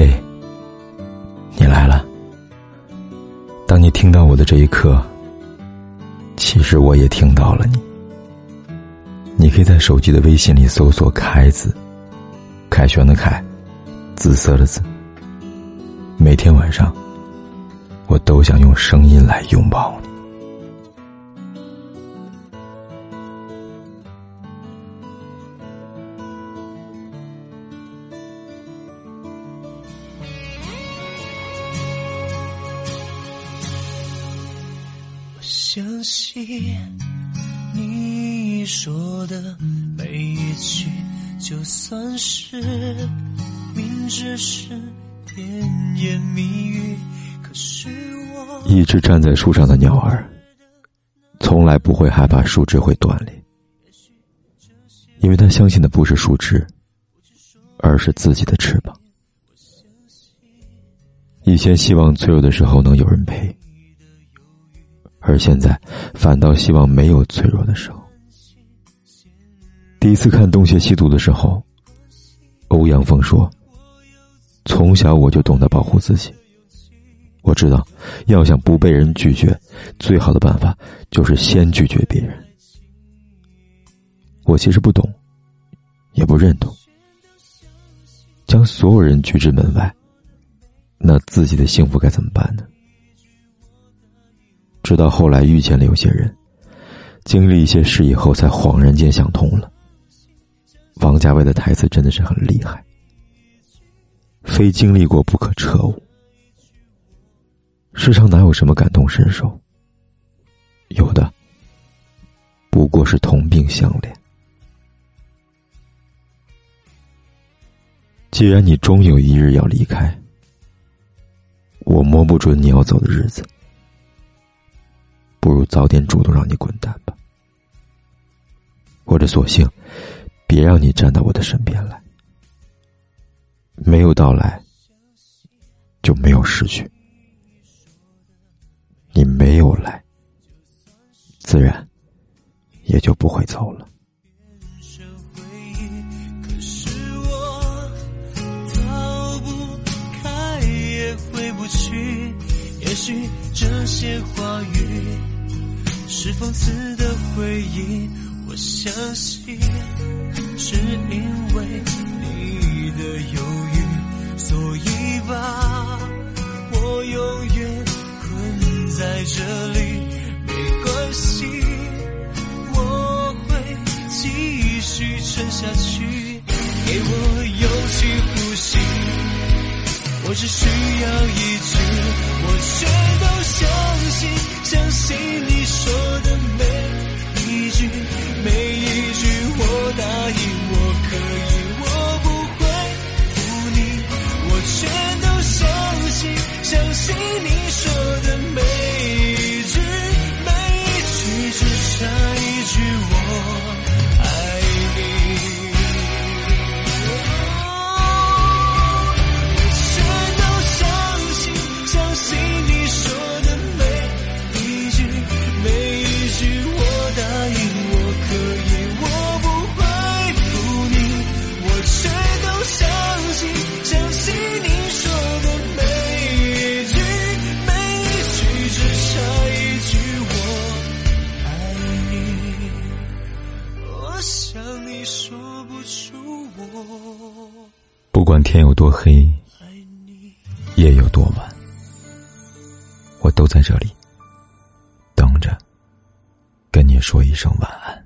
嘿，你来了。当你听到我的这一刻，其实我也听到了你。你可以在手机的微信里搜索“凯子”，凯旋的凯，紫色的紫。每天晚上，我都想用声音来拥抱你。相信你说的每一句，就算是明知是甜言蜜语，可是我一只站在树上的鸟儿，从来不会害怕树枝会断裂，因为他相信的不是树枝，而是自己的翅膀。以前希望脆弱的时候能有人陪。而现在，反倒希望没有脆弱的时候。第一次看《东邪西毒》的时候，欧阳锋说：“从小我就懂得保护自己。我知道，要想不被人拒绝，最好的办法就是先拒绝别人。”我其实不懂，也不认同，将所有人拒之门外，那自己的幸福该怎么办呢？直到后来遇见了有些人，经历一些事以后，才恍然间想通了。王家卫的台词真的是很厉害，非经历过不可彻悟。世上哪有什么感同身受？有的不过是同病相怜。既然你终有一日要离开，我摸不准你要走的日子。不如早点主动让你滚蛋吧，或者索性别让你站到我的身边来。没有到来，就没有失去；你没有来，自然也就不会走了。可是我逃不开，也回不去。也许这些话语。是讽刺的回忆，我相信是因为你的犹豫，所以把我永远困在这里。没关系，我会继续撑下去。我只需要一句，我全都相信，相信你。说的每一句，每一句，我答应我可以，我不会负你，我全都相信，相信你说你说不出我不管天有多黑，夜有多晚，我都在这里。等着，跟你说一声晚安。